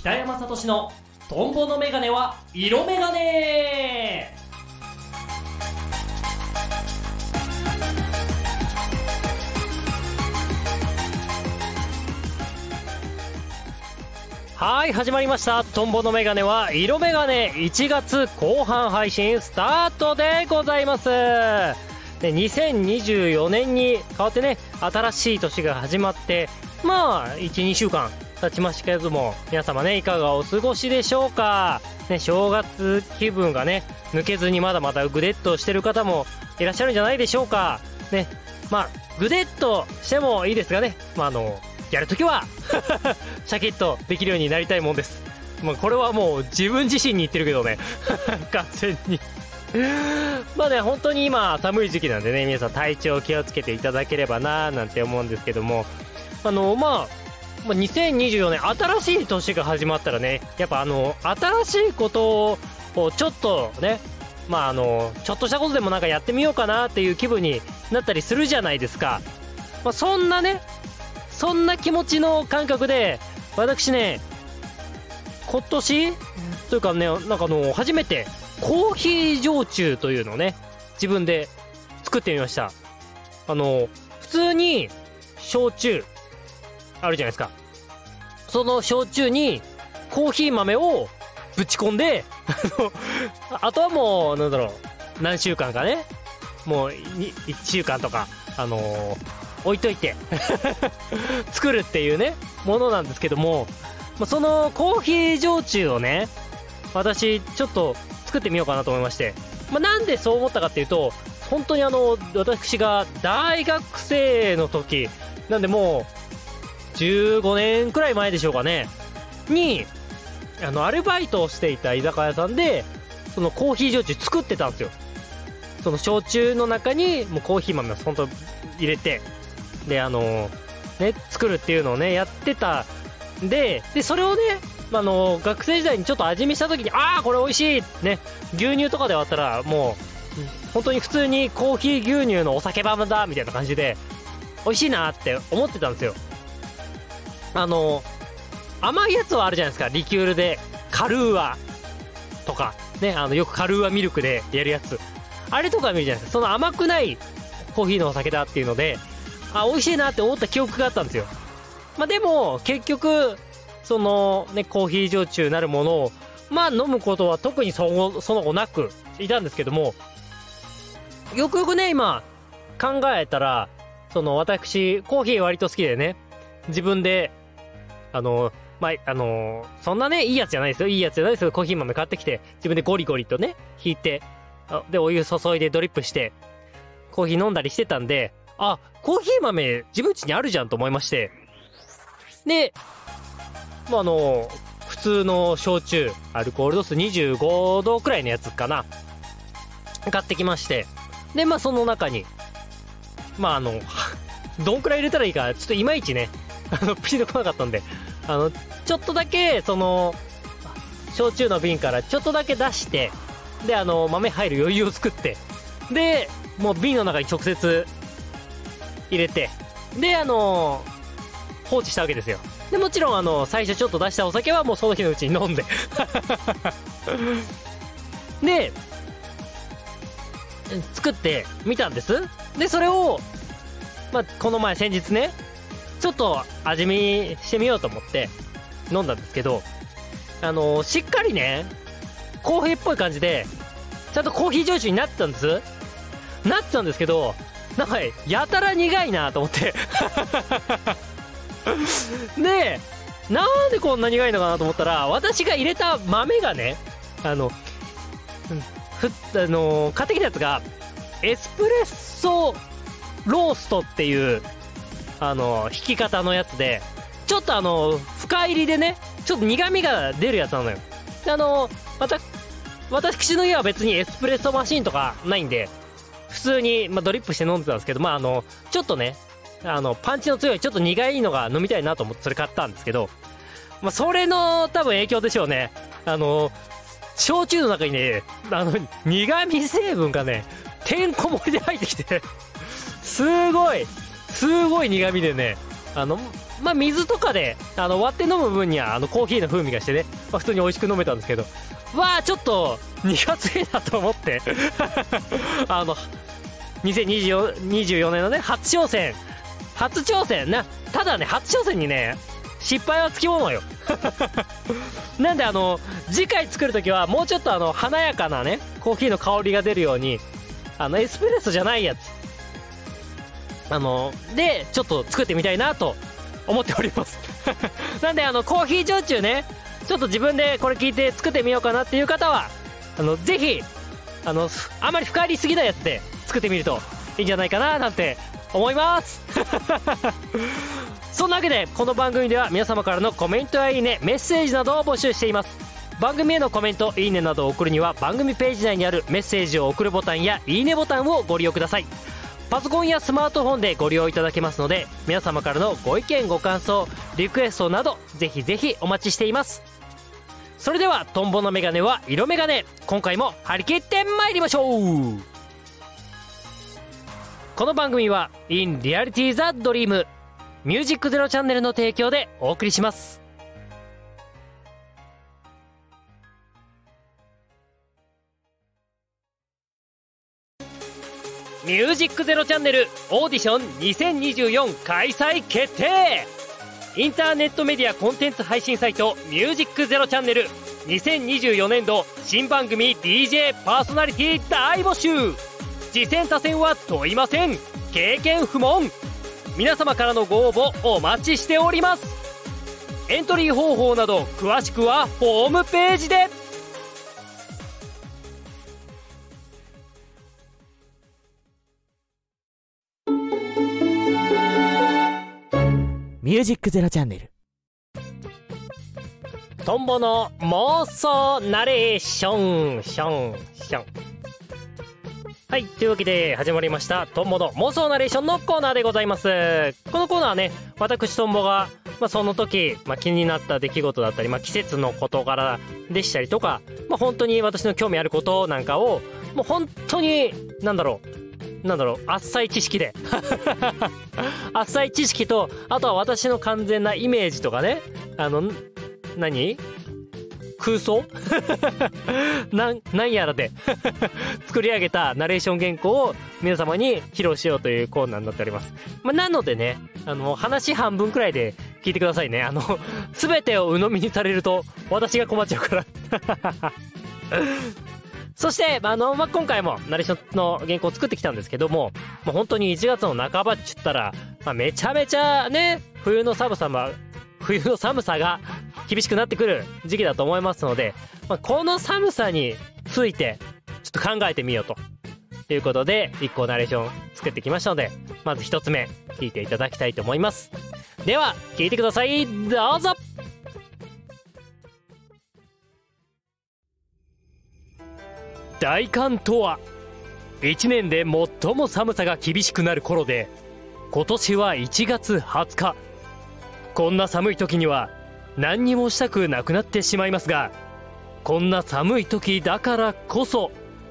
北山聡のトンボのメガネは色メガネ。はい始まりました。トンボのメガネは色メガネ。1月後半配信スタートでございます。で2024年に変わってね新しい年が始まってまあ12週間経ちましたけれども皆様ねいかがお過ごしでしょうか？ね正月気分がね抜けずにまだまだグデッとしてる方もいらっしゃるんじゃないでしょうか？ねまあグデッとしてもいいですがねまああのやるときは シャキッとできるようになりたいもんです。まあ、これはもう自分自身に言ってるけどね。完全にまあね、本当に今寒い時期なんでね、皆さん体調気をつけていただければななんて思うんですけども、あの、まあ、まあ、2024年新しい年が始まったらね、やっぱあの、新しいことをちょっとね、まああの、ちょっとしたことでもなんかやってみようかなっていう気分になったりするじゃないですか。まあ、そんなね、そんな気持ちの感覚で、私ね、今年というかね、なんかあの、初めて、コーヒー焼酎というのをね、自分で作ってみました。あの、普通に、焼酎、あるじゃないですか。その焼酎に、コーヒー豆をぶち込んで、あ、とはもう、なんだろう、何週間かね、もう、1週間とか、あのー置いといて 作るっていうね、ものなんですけども、そのコーヒー焼酎をね、私、ちょっと作ってみようかなと思いまして、まあ、なんでそう思ったかっていうと、本当にあの、私が大学生の時、なんでもう、15年くらい前でしょうかね、に、あの、アルバイトをしていた居酒屋さんで、そのコーヒー焼酎作ってたんですよ。その焼酎の中に、もうコーヒー豆を本当入れて、で、あのね、作るっていうのをね、やってたんで、で、それをね、あの学生時代にちょっと味見した時に、ああ、これ美味しいね、牛乳とかで割ったら、もう、本当に普通にコーヒー牛乳のお酒版だ、みたいな感じで、美味しいなって思ってたんですよ。あの甘いやつはあるじゃないですか、リキュールで、カルーアとか、ね、あの、よくカルーアミルクでやるやつ。あれとか見るじゃないですか。その甘くないコーヒーのお酒だっていうので、あ、美味しいなって思った記憶があったんですよ。まあ、でも、結局、そのね、コーヒー焼酎なるものを、まあ飲むことは特にそのその後なくいたんですけども、よくよくね、今、考えたら、その私、コーヒー割と好きでね、自分で、あの、まあ、あのそんなね、いいやつじゃないですよ。いいやつじゃないですよ。コーヒー豆買ってきて、自分でゴリゴリとね、引いて、で、お湯注いでドリップして、コーヒー飲んだりしてたんで、あ、コーヒー豆自分家にあるじゃんと思いまして。で、まあ、あの、普通の焼酎、アルコール度数25度くらいのやつかな。買ってきまして。で、まあ、その中に、まあ、あの、どんくらい入れたらいいか、ちょっといまいちね、あの、ピンとこなかったんで、あの、ちょっとだけ、その、焼酎の瓶からちょっとだけ出して、で、あの、豆入る余裕を作って、で、もう瓶の中に直接入れて、で、あの、放置したわけですよ。で、もちろん、あの、最初ちょっと出したお酒はもうその日のうちに飲んで で、作ってみたんです。で、それを、まあ、この前先日ね、ちょっと味見してみようと思って飲んだんですけど、あのー、しっかりね、コーヒーっぽい感じで、ちゃんとコーヒー焼酎になってたんです。なってたんですけど、なんか、やたら苦いなと思って で、なんでこんな苦いのかなと思ったら、私が入れた豆がね、あの、ふあの買ってきたやつが、エスプレッソローストっていう、あの、引き方のやつで、ちょっとあの、深入りでね、ちょっと苦味が出るやつなのよ。で、あの、また、私の家は別にエスプレッソマシンとかないんで、普通に、まあ、ドリップして飲んでたんですけど、まあ、あの、ちょっとね、あの、パンチの強い、ちょっと苦いのが飲みたいなと思ってそれ買ったんですけど、まあ、それの多分影響でしょうね。あの、焼酎の中にね、あの、苦味成分がね、てんこ盛りで入ってきてすごい、すごい苦味でね、あの、まあ、水とかであの割って飲む分にはあのコーヒーの風味がしてね、まあ、普通に美味しく飲めたんですけどわあちょっと苦手だと思って あの2024年のね初挑戦初挑戦な。ただね初挑戦にね失敗はつきものよ。なんであの次回作るときはもうちょっとあの華やかなねコーヒーの香りが出るようにあのエスプレッソじゃないやつ。あのでちょっと作ってみたいなと思っております。なんであのコーヒー焼酎ねちょっと自分でこれ聞いて作ってみようかなっていう方はあのぜひあのあまり深入りすぎないやつで作ってみるといいんじゃないかななんて思います。そんなわけでこの番組では皆様からのコメントやいいねメッセージなどを募集しています。番組へのコメントいいねなどを送るには番組ページ内にあるメッセージを送るボタンやいいねボタンをご利用ください。パソコンやスマートフォンでご利用いただけますので皆様からのご意見ご感想リクエストなどぜひぜひお待ちしています。それではトンボのメガネは色メガネ今回も張り切って参りましょう。この番組は In Reality the Dream ミュージックゼロチャンネルの提供でお送りします。ミュージックゼロチャンネルオーディション2024開催決定インターネットメディアコンテンツ配信サイトミュージックゼロチャンネル2024年度新番組 DJ パーソナリティ大募集。次戦他戦は問いません。経験不問。皆様からのご応募お待ちしております。エントリー方法など詳しくはホームページで。ミュージックゼロチャンネル。トンボの妄想ナレーション。ション。ション。はいというわけで始まりました。トンボの妄想ナレーションのコーナーでございます。このコーナーはね私トンボが、まあ、その時、まあ、気になった出来事だったり、まあ、季節の事柄でしたりとか、まあ、本当に私の興味あることなんかをもう本当になんだろうなんだろう、浅い知識で。浅い知識と、あとは私の完全なイメージとかね、あの、何？空想？なん、なんやらで 作り上げたナレーション原稿を皆様に披露しようというコーナーになっております。まあ、なのでね、あの、話半分くらいで聞いてくださいね。あの、すべてを鵜呑みにされると私が困っちゃうからそして、あの、まあ、今回もナレーションの原稿を作ってきたんですけども、もう本当に1月の半ばっちゅったら、まあ、めちゃめちゃね、冬の寒さま、冬の寒さが厳しくなってくる時期だと思いますので、まあ、この寒さについて、ちょっと考えてみようと。ということで、1個ナレーション作ってきましたので、まず1つ目、聞いていただきたいと思います。では、聞いてください。どうぞ大寒とは。1年で最も寒さが厳しくなる頃で今年は1月20日。こんな寒い時には何にもしたくなくなってしまいますがこんな寒い時だからこそ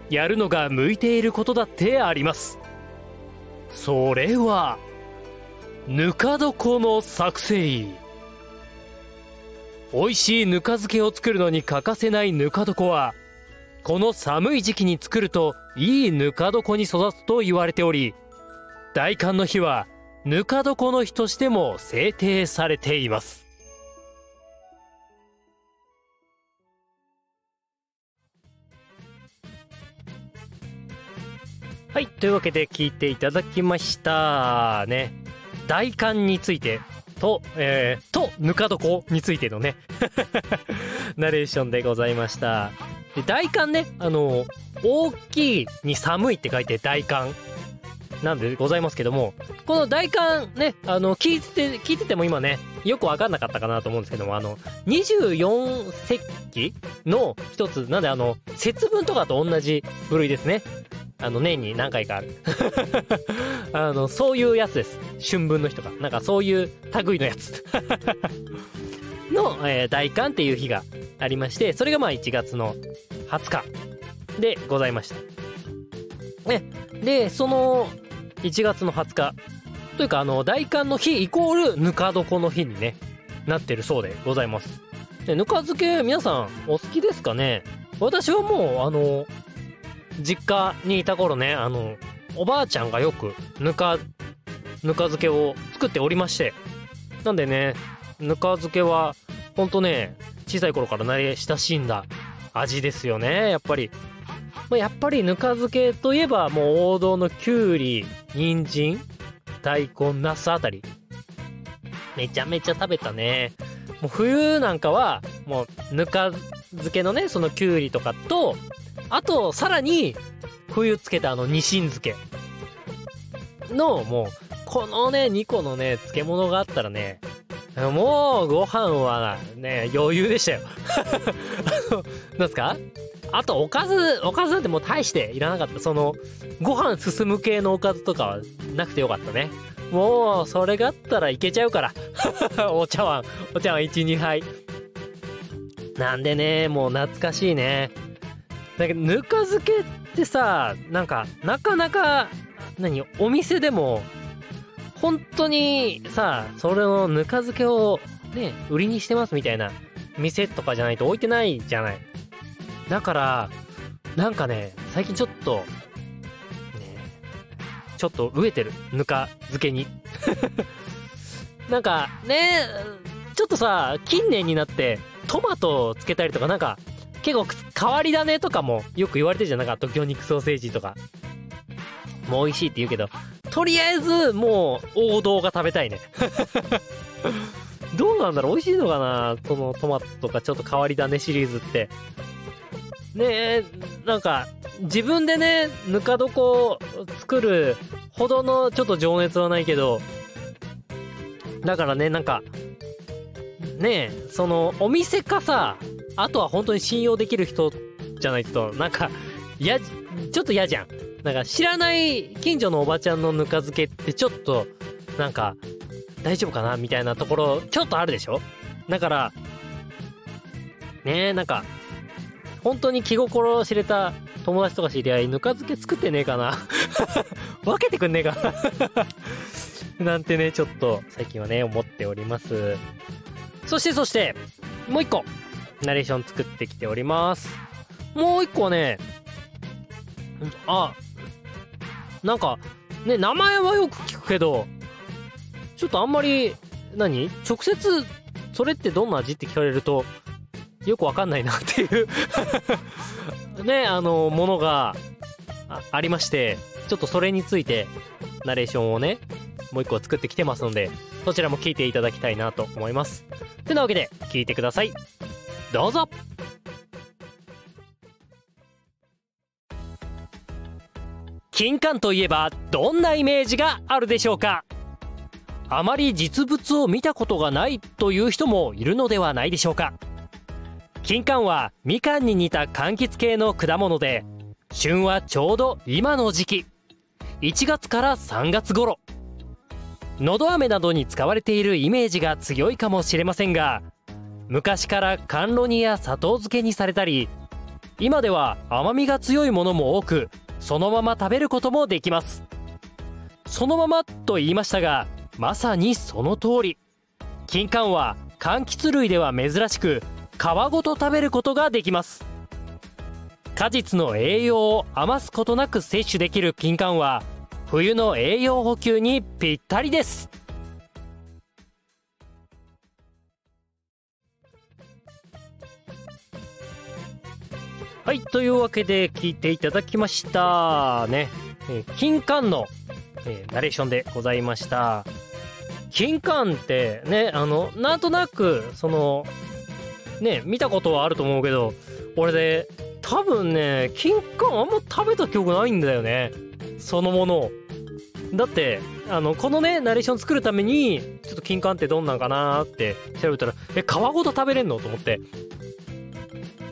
やるのが向いていることだってあります。それはぬか床の作成。美味しいぬか漬けを作るのに欠かせないぬか床はこの寒い時期に作るといいぬか床に育つと言われており大寒の日はぬか床の日としても制定されています。はいというわけで聞いていただきました。ね。大寒についてと、えー、と、ぬか床についてのね。ナレーションでございました。で、大寒ね、あの、大きいに寒いって書いて大寒なんでございますけども、この大寒ね、あの、聞いて、聞いてても今ね、よくわかんなかったかなと思うんですけども、あの、24節気の一つ、なんであの、節分とかと同じ部類ですね。あの、年に何回かある。あの、そういうやつです。春分の日とか。なんかそういう類のやつ。の、えー、大寒っていう日がありまして、それがまあ1月の20日でございました。ね。で、その1月の20日、というか、あの、大寒の日イコールぬか床の日にね、なってるそうでございます。でぬか漬け、皆さんお好きですかね？私はもう、あの、実家にいた頃ね、あの、おばあちゃんがよくぬか、ぬか漬けを作っておりまして、なんでね、ぬか漬けは、ほんとね、小さい頃から慣れ親しんだ味ですよね、やっぱり。まあやっぱりぬか漬けといえば、もう王道のきゅうり、人参、大根、ナスあたり。めちゃめちゃ食べたね。もう冬なんかは、もうぬか漬けのね、そのきゅうりとかと、あと、さらに、冬つけたあの、ニシン漬け。の、もう、このね、2個のね、漬物があったらね、もう、ご飯はね、余裕でしたよ。あの、なんすか？あと、おかず、おかずなんてもう大していらなかった。その、ご飯進む系のおかずとかはなくてよかったね。もう、それがあったらいけちゃうから。お茶碗、お茶碗1、2杯。なんでね、もう懐かしいね。だけど、ぬか漬けってさ、なんか、なかなか、何、お店でも、本当にさ、それのぬか漬けをね、売りにしてますみたいな店とかじゃないと置いてないじゃない。だから、なんかね、最近ちょっと、ね、ちょっと飢えてる。ぬか漬けに。なんか、ね、ちょっとさ、近年になって、トマトをつけたりとか、なんか、結構変わり種とかもよく言われてるじゃん。なんか、東京肉ソーセージとか。もう美味しいって言うけど、とりあえず、もう、王道が食べたいね。どうなんだろう？美味しいのかな？そのトマトとかちょっと変わり種シリーズって。ねえ、なんか、自分でね、ぬか床を作るほどのちょっと情熱はないけど、だからね、なんか、ねえ、その、お店かさ、あとは本当に信用できる人じゃないと、なんか、や、ちょっと嫌じゃん。なんか知らない近所のおばちゃんのぬか漬けってちょっと、なんか、大丈夫かなみたいなところ、ちょっとあるでしょ？だから、ねえ、なんか、本当に気心を知れた友達とか知り合い、ぬか漬け作ってねえかな？分けてくんねえかな？なんてね、ちょっと最近はね、思っております。そしてそして、もう一個、ナレーション作ってきております。もう一個はね、あ、なんか、ね、名前はよく聞くけど、ちょっとあんまり、何？直接、それってどんな味って聞かれると、よくわかんないなっていう ね、あの、ものがあありまして、ちょっとそれについて、ナレーションをね、もう一個作ってきてますので、そちらも聞いていただきたいなと思います。てなわけで、聞いてください。どうぞ金柑といえばどんなイメージがあるでしょうか？あまり実物を見たことがないという人もいるのではないでしょうか？金柑はみかんに似た柑橘系の果物で旬はちょうど今の時期。1月から3月頃。のど飴などに使われているイメージが強いかもしれませんが昔から甘露煮や砂糖漬けにされたり今では甘みが強いものも多くそのまま食べることもできます。そのままと言いましたがまさにその通り。金柑は柑橘類では珍しく皮ごと食べることができます。果実の栄養を余すことなく摂取できる金柑は冬の栄養補給にぴったりです。はいというわけで聞いていただきました。ね、えー金柑の、えーナレーションでございました。金柑ってねあのなんとなくそのね見たことはあると思うけど俺で多分ね金柑あんま食べた記憶ないんだよね。そのものを。だってあのこのねナレーション作るためにちょっと金柑ってどんなんかなーって調べたらえ皮ごと食べれんの？と思って。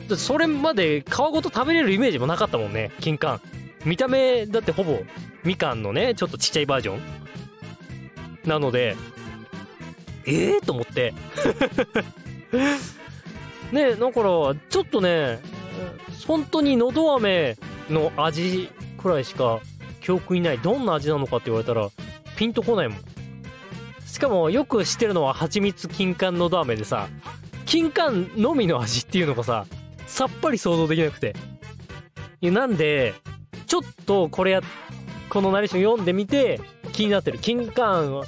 ってそれまで皮ごと食べれるイメージもなかったもんね。金柑。見た目だってほぼみかんのねちょっとちっちゃいバージョン。なのでええー、と思って。ねだからちょっとね本当にのど飴の味くらいしか記憶にない。どんな味なのかって言われたらピンとこないもん。しかもよく知ってるのは蜂蜜金柑のど飴でさ金柑のみの味っていうのがささっぱり想像できなくて。なんでちょっとこれやこのナレーション読んでみて気になってる。金柑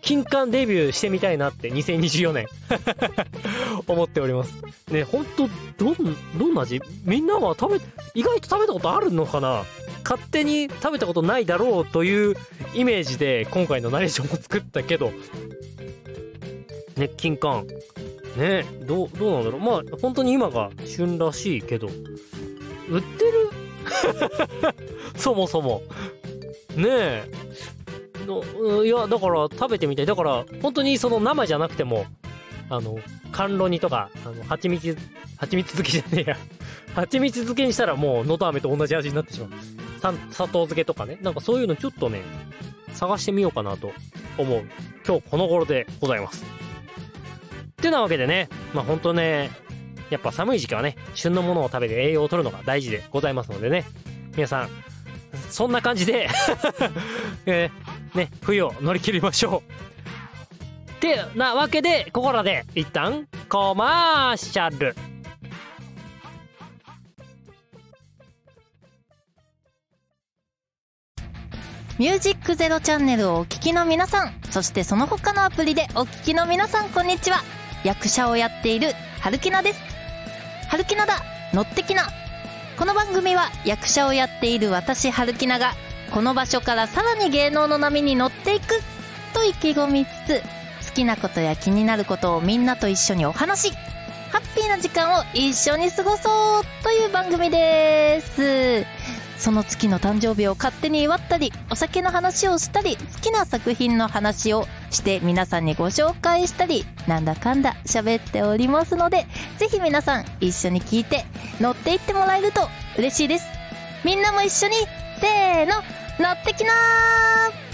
金柑デビューしてみたいなって2024年 思っております。ねほんとどんどんな味？みんなは食べ意外と食べたことあるのかな？勝手に食べたことないだろうというイメージで今回のナレーションを作ったけど。ね金柑ね。どうどうなんだろう。まあ本当に今が旬らしいけど。売ってる？そもそも。ねえ。のいやだから食べてみたい。だから本当にその生じゃなくてもあの甘露煮とかあの蜂蜜蜂蜜漬けじゃねえや。蜂蜜漬けにしたらもうのど飴と同じ味になってしまう。さ砂糖漬けとかね。なんかそういうのちょっとね探してみようかなと思う。今日この頃でございますってなわけでねまあ本当ねやっぱ寒い時期はね旬のものを食べて栄養を取るのが大事でございますのでね皆さんそんな感じで えー、ね冬を乗り切りましょうてなわけでここらで一旦コマーシャルミュージックゼロチャンネルをお聞きの皆さん、そしてその他のアプリでお聞きの皆さん、こんにちは。役者をやっている、春木菜です。春木菜だ。乗ってきな。この番組は役者をやっている私、春木菜が、この場所からさらに芸能の波に乗っていく。と意気込みつつ、好きなことや気になることをみんなと一緒にお話し、ハッピーな時間を一緒に過ごそう。という番組です。その月の誕生日を勝手に祝ったり、お酒の話をしたり、好きな作品の話をして皆さんにご紹介したり、なんだかんだ喋っておりますので、ぜひ皆さん一緒に聞いて乗っていってもらえると嬉しいです。みんなも一緒に、せーの、乗ってきなー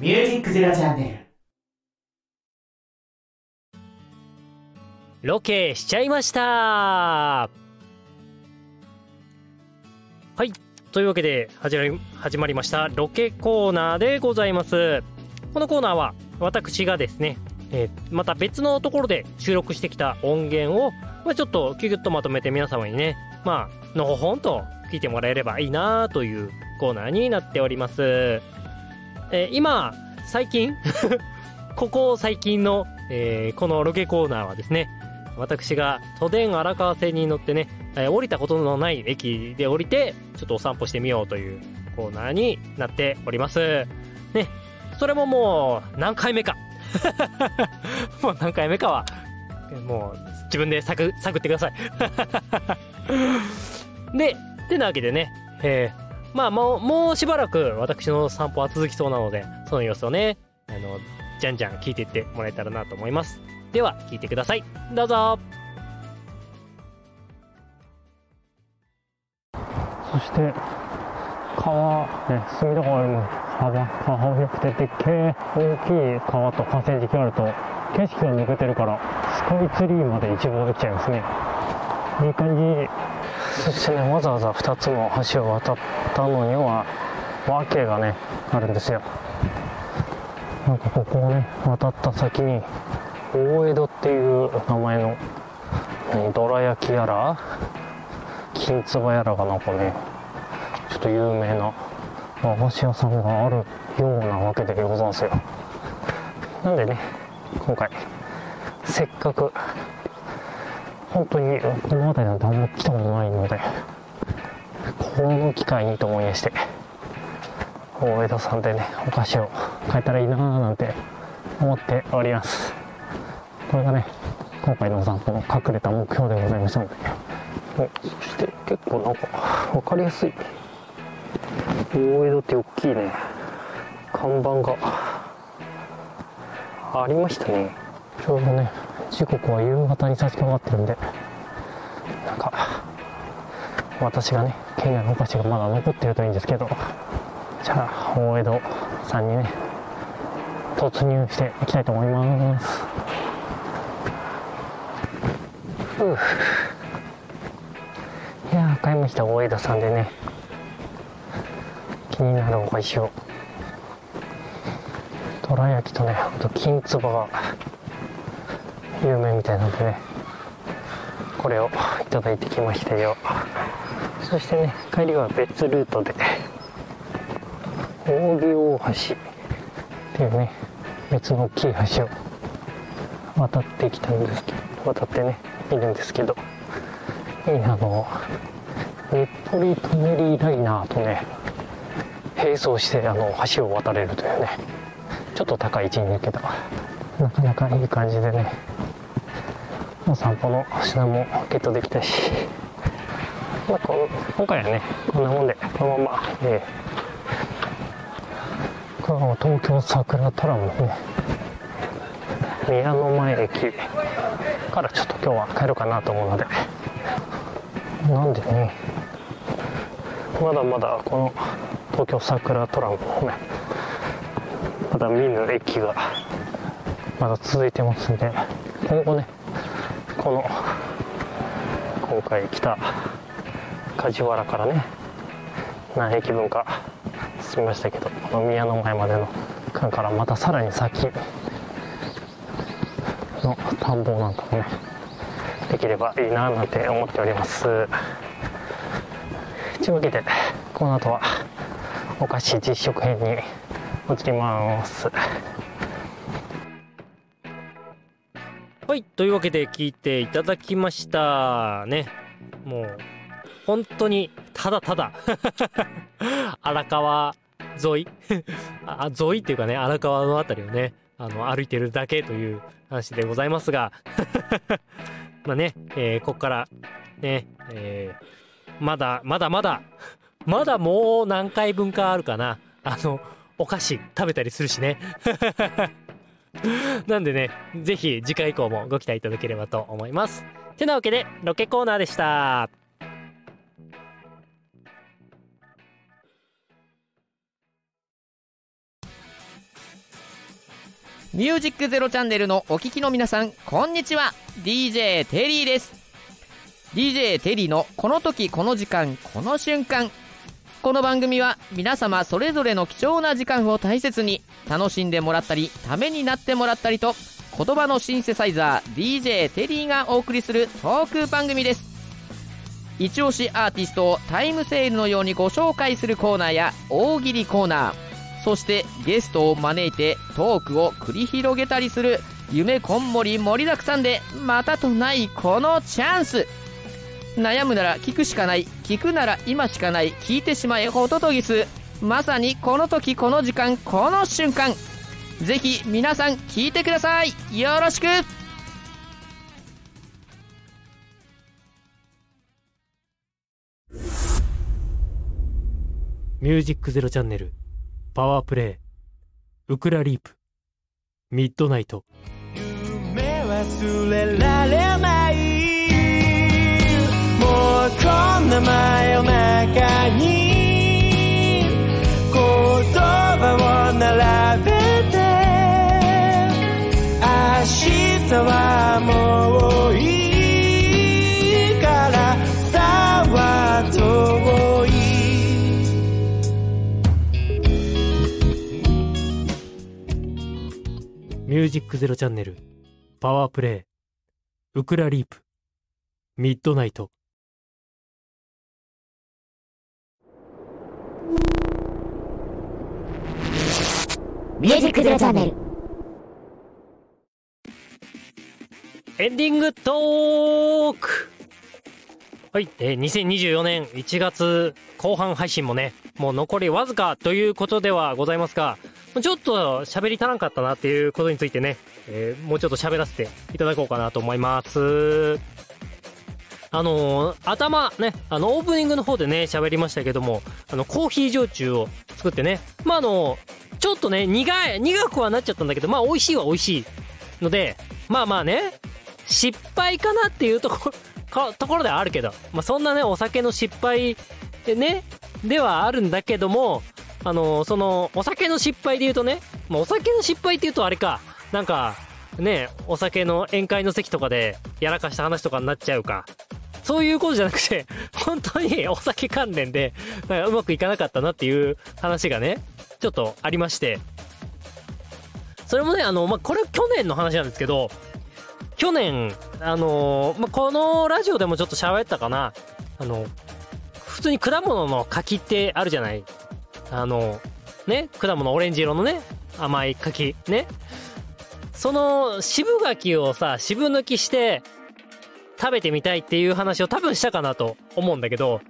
ミュージックゼロチャンネル。ロケしちゃいました。はい。というわけで始まり始まりました。ロケコーナーでございます。このコーナーは私がですね、えーまた別のところで収録してきた音源を、まあ、ちょっとキュキュッとまとめて皆様にねまあのほほんと聞いてもらえればいいなというコーナーになっております。えー今最近 ここ最近の、えーこのロケコーナーはですね私が都電荒川線に乗ってね、えー降りたことのない駅で降りてちょっとお散歩してみようというコーナーになっております。ねそれももう何回目か。もう何回目かはもう自分で探探ってください。でってなわけでね、えまあもう、もうしばらく私の散歩は続きそうなので、その様子をね、あの、じゃんじゃん聞いていってもらえたらなと思います。では、聞いてください。どうぞそして、川、ね、隅田川よりも幅、川広くてでっけえ大きい川と河川敷があると、景色が抜けてるから、スカイツリーまで一望できちゃいますね。いい感じ。そしてね、わざわざ2つの橋を渡ったのには、訳がね、あるんですよ。なんかここをね、渡った先に、大江戸っていう名前の、どら焼きやら、金唾やらがなんかね、ちょっと有名な和菓子屋さんがあるようなわけでございますよ。なんでね、今回、せっかく、本当にこの辺りなんてあんま来たことないのでこの機会にと思いまして大江戸さんでねお菓子を買えたらいいなーなんて思っております。これがね今回のお散歩の隠れた目標でございましたので。おそして結構なんか分かりやすい。大江戸って大きいね。看板がありましたね。ちょうどね時刻は夕方に差し掛かってるんでなんか私がね県内のお菓子がまだ残ってるといいんですけどじゃあ大江戸さんにね突入していきたいと思います。うう。中山下大枝さんでね気になるお菓子を。どら焼きとねあと金つばが有名みたいなんでねこれをいただいてきましたよ。そしてね帰りは別ルートで扇大橋っていうね別の大きい橋を渡ってきたんですけど渡ってねいるんですけどいいなあの日暮里トネリーライナーとね並走してあの橋を渡れるというねちょっと高い位置にいるけどなかなかいい感じでねお散歩の品もゲットできたし、まあ、今回はねこんなもんでこのまま、えー、この東京桜トラムのね宮の前駅からちょっと今日は帰ろうかなと思うのでなんでねまだまだこの東京桜トラムのねまだ見ぬ駅がまだ続いてますんで今後ねこの今回来た梶原からね何駅分か進みましたけどこの宮の前までの間からまたさらに先の田んぼなんかもねできればいいななんて思っております。というわけでこの後はお菓子実食編に移ります。はいというわけで聞いていただきました。ね。もう本当にただただ。荒川沿い。あ沿いっていうかね荒川の辺りをねあの歩いてるだけという話でございますが。まあね、えー、ここからね、えー、まだまだまだまだもう何回分かあるかな。あのお菓子食べたりするしね。なんでねぜひ次回以降もご期待いただければと思いますてなわけでロケコーナーでしたミュージックゼロチャンネルのお聞きの皆さん、こんにちは。DJ テリーです。DJ テリーのこの時この時間この瞬間。この番組は皆様それぞれの貴重な時間を大切に楽しんでもらったり、ためになってもらったりと、言葉のシンセサイザー DJ テリーがお送りするトーク番組です。一押しアーティストをタイムセールのようにご紹介するコーナーや大喜利コーナー、そしてゲストを招いてトークを繰り広げたりする夢こんもり盛りだくさんでまたとないこのチャンス悩むなら聞くしかない。聞くなら今しかない。聞いてしまえホトトギスまさにこの時この時間この瞬間。ぜひ皆さん聞いてください。よろしく。ミュージックゼロチャンネル。パワープレイ。ウクラリープ。ミッドナイト。夢忘れられない真夜中に言葉を並べて明日はもういいからさは遠いミュージックゼロチャンネル、パワープレイ、ウクラリープ、ミッドナイト。ミュージックゼロチャンネル。エンディングトークはい、えー、2024年1月後半配信もね、もう残りわずかということではございますが、ちょっと喋り足らんかったなっていうことについてね、えー、もうちょっと喋らせていただこうかなと思います。あのー、頭ね、あの、オープニングの方でね、喋りましたけども、あの、コーヒー焼酎を作ってね、まあ、あの、ちょっとね、苦い、苦くはなっちゃったんだけど、まあ、美味しいは美味しいので、まあまあね、失敗かなっていうところ、ところではあるけど、まあ、そんなね、お酒の失敗でね、ではあるんだけども、あのー、その、お酒の失敗で言うとね、まあ、お酒の失敗って言うとあれか、なんか、ね、お酒の宴会の席とかでやらかした話とかになっちゃうか。そういうことじゃなくて、本当にお酒関連で、なんかうまくいかなかったなっていう話がね、ちょっとありまして。それもね、あの、まあ、これ去年の話なんですけど、去年、あのまあ、このラジオでもちょっと喋ったかな、あの、普通に果物の柿ってあるじゃない。あの、ね、果物オレンジ色のね、甘い柿、ね。その渋柿をさ、渋抜きして食べてみたいっていう話を多分したかなと思うんだけど、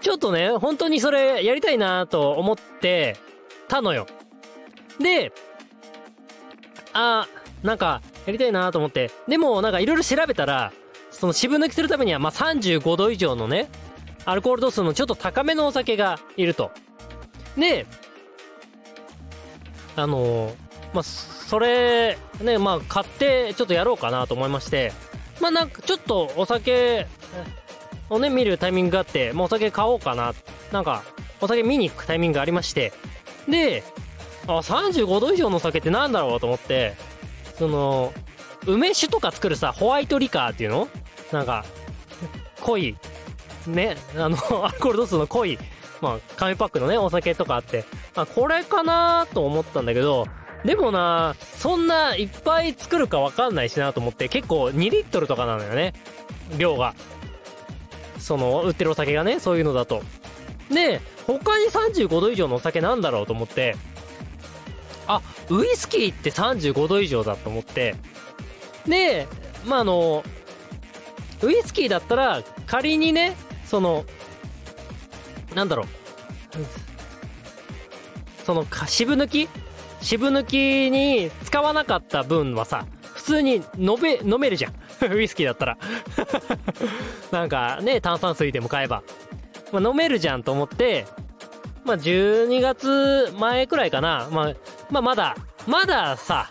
ちょっとね、本当にそれやりたいなと思ってたのよ。で、あー、なんかやりたいなと思って、でもなんかいろいろ調べたら、その渋抜きするためにはまあ35度以上のね、アルコール度数のちょっと高めのお酒がいると。で、あのーまあ、それ、ね、まあ、買って、ちょっとやろうかなと思いまして、まあ、なんか、ちょっとお酒をね、見るタイミングがあって、まあ、お酒買おうかな。なんか、お酒見に行くタイミングがありまして、で、あ、35度以上の酒ってなんだろうと思って、その、梅酒とか作るさ、ホワイトリカーっていうの？なんか、濃い、ね、あの、アルコール度数の濃い、まあ、紙パックのね、お酒とかあって、あ、これかなと思ったんだけど、でもな、そんないっぱい作るかわかんないしなと思って、結構2リットルとかなのよね。量が。その、売ってるお酒がね、そういうのだと。で、他に35度以上のお酒なんだろうと思って、あ、ウイスキーって35度以上だと思って、で、まあ、あの、ウイスキーだったら、仮にね、その、なんだろう。その、渋抜き？渋抜きに使わなかった分はさ、普通に飲め、飲めるじゃん。ウイスキーだったら。なんかね、炭酸水でも買えば。まあ、飲めるじゃんと思って、まあ、12月前くらいかな。まあ、まあ、まだ、まださ、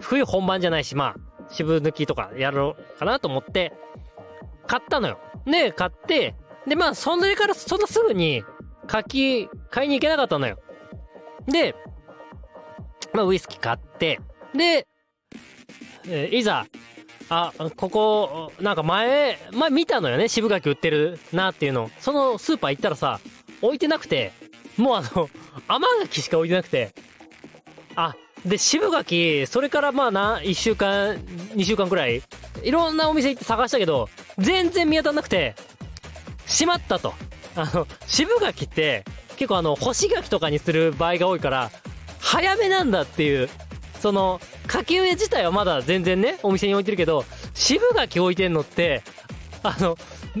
冬本番じゃないし、まあ、渋抜きとかやろうかなと思って、買ったのよ。で、買って、で、まあ、それからそんなすぐに、柿、買いに行けなかったのよ。で、まあ、ウイスキー買って、で、えーいざ、あ、ここ、なんか前、前見たのよね、渋柿売ってるなっていうの。そのスーパー行ったらさ、置いてなくて、もうあの、甘柿しか置いてなくて、あ、で、渋柿、それからまあな、1週間、2週間くらい、いろんなお店行って探したけど、全然見当たんなくて、しまったと。あの、渋柿って、結構あの、干し柿とかにする場合が多いから、早めなんだっていう、その、柿植え自体はまだ全然ね、お店に置いてるけど、渋柿置いてんのって、あの、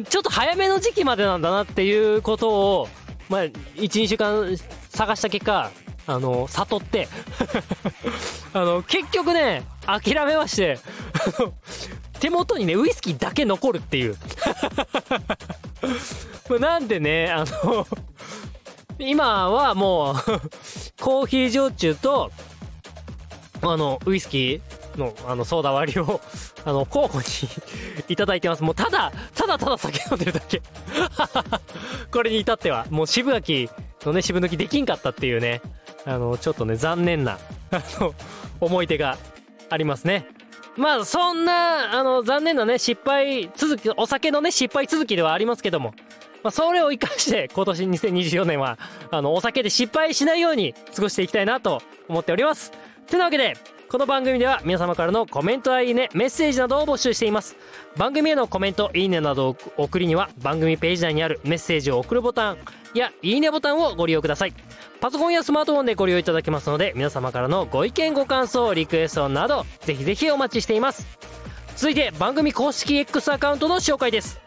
ちょっと早めの時期までなんだなっていうことを、まあ、1、2週間探した結果、あの、悟って、あの、結局ね、諦めまして、手元にね、ウイスキーだけ残るっていう。ま あなんでね、あの、今はもう、コーヒー焼酎と、あの、ウイスキーの、あの、ソーダ割りを、あの、交互にいただいてます。もう、ただ、ただただ酒飲んでるだけ。これに至っては、もう渋柿のね、渋抜きできんかったっていうね、あの、ちょっとね、残念な、あの、思い出がありますね。まあ、そんな、あの、残念なね、失敗続き、お酒のね、失敗続きではありますけども、まあ、それを生かして、今年2024年は、あの、お酒で失敗しないように過ごしていきたいなと思っております。てなわけで、この番組では皆様からのコメントやいいね、メッセージなどを募集しています。番組へのコメント、いいねなどを送りには、番組ページ内にあるメッセージを送るボタンや、いいねボタンをご利用ください。パソコンやスマートフォンでご利用いただけますので、皆様からのご意見ご感想、リクエストなど、ぜひぜひお待ちしています。続いて、番組公式 X アカウントの紹介です。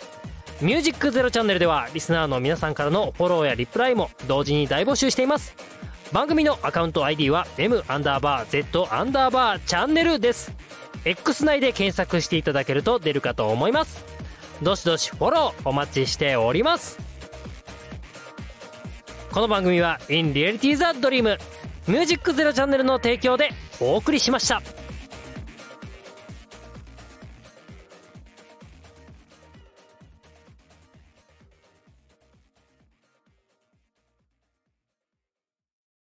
ミュージックゼロチャンネルではリスナーの皆さんからのフォローやリプライも同時に大募集しています番組のアカウント ID は M アンダーバー Z アンダーバーチャンネルです。X 内で検索していただけると出るかと思います。どしどしフォローお待ちしております。この番組は In Reality the Dream ミュージックゼロチャンネルの提供でお送りしました。